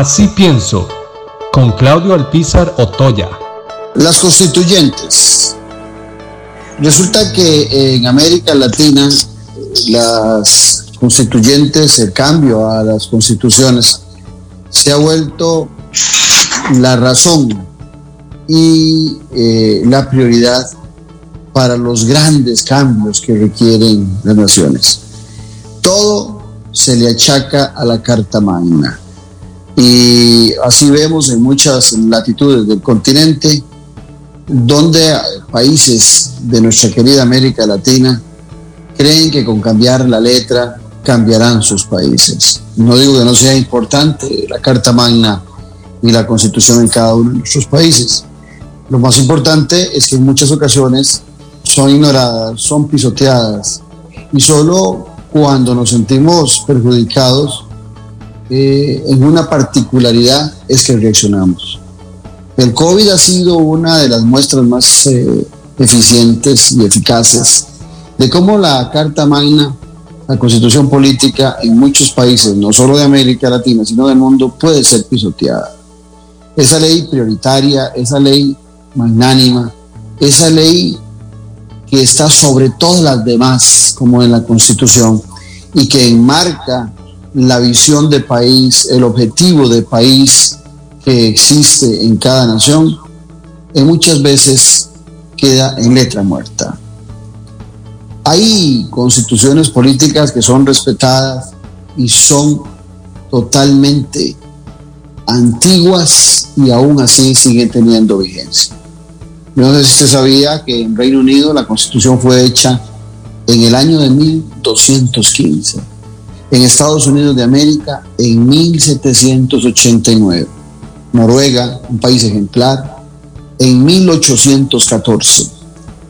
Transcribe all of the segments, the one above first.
Así pienso, con Claudio Alpizar Otoya. Las constituyentes. Resulta que en América Latina las constituyentes, el cambio a las constituciones, se ha vuelto la razón y eh, la prioridad para los grandes cambios que requieren las naciones. Todo se le achaca a la Carta Magna. Y así vemos en muchas latitudes del continente, donde países de nuestra querida América Latina creen que con cambiar la letra cambiarán sus países. No digo que no sea importante la Carta Magna y la Constitución en cada uno de nuestros países. Lo más importante es que en muchas ocasiones son ignoradas, son pisoteadas y solo cuando nos sentimos perjudicados eh, en una particularidad es que reaccionamos. El COVID ha sido una de las muestras más eh, eficientes y eficaces de cómo la Carta Magna, la constitución política en muchos países, no solo de América Latina, sino del mundo, puede ser pisoteada. Esa ley prioritaria, esa ley magnánima, esa ley que está sobre todas las demás, como en la constitución, y que enmarca la visión de país, el objetivo de país que existe en cada nación, en muchas veces queda en letra muerta. Hay constituciones políticas que son respetadas y son totalmente antiguas y aún así siguen teniendo vigencia. No sé si usted sabía que en Reino Unido la constitución fue hecha en el año de 1215, en Estados Unidos de América en 1789, Noruega, un país ejemplar, en 1814,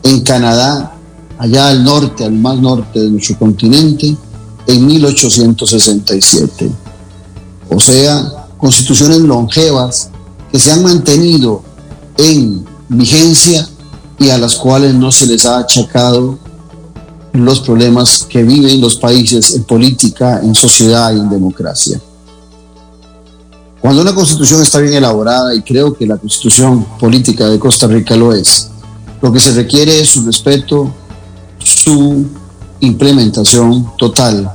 en Canadá allá al norte, al más norte de nuestro continente, en 1867. O sea, constituciones longevas que se han mantenido en vigencia y a las cuales no se les ha achacado los problemas que viven los países en política, en sociedad y en democracia. Cuando una constitución está bien elaborada, y creo que la constitución política de Costa Rica lo es, lo que se requiere es su respeto su implementación total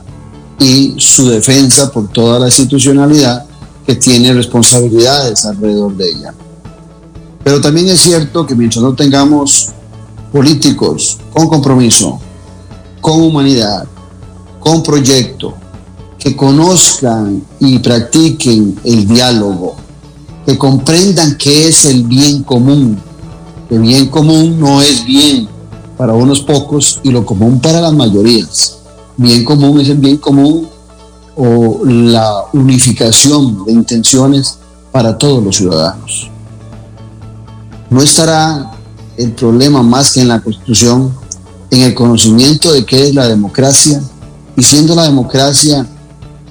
y su defensa por toda la institucionalidad que tiene responsabilidades alrededor de ella. Pero también es cierto que mientras no tengamos políticos con compromiso, con humanidad, con proyecto, que conozcan y practiquen el diálogo, que comprendan qué es el bien común, que bien común no es bien para unos pocos y lo común para las mayorías. Bien común es el bien común o la unificación de intenciones para todos los ciudadanos. No estará el problema más que en la Constitución, en el conocimiento de qué es la democracia y siendo la democracia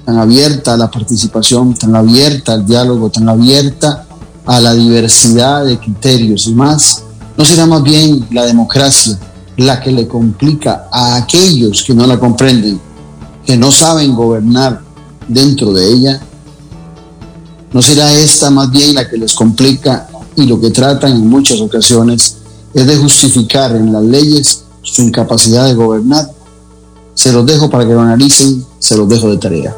tan abierta a la participación, tan abierta al diálogo, tan abierta a la diversidad de criterios y más, ¿no será más bien la democracia la que le complica a aquellos que no la comprenden, que no saben gobernar dentro de ella? ¿No será esta más bien la que les complica y lo que tratan en muchas ocasiones es de justificar en las leyes su incapacidad de gobernar? Se los dejo para que lo analicen, se los dejo de tarea.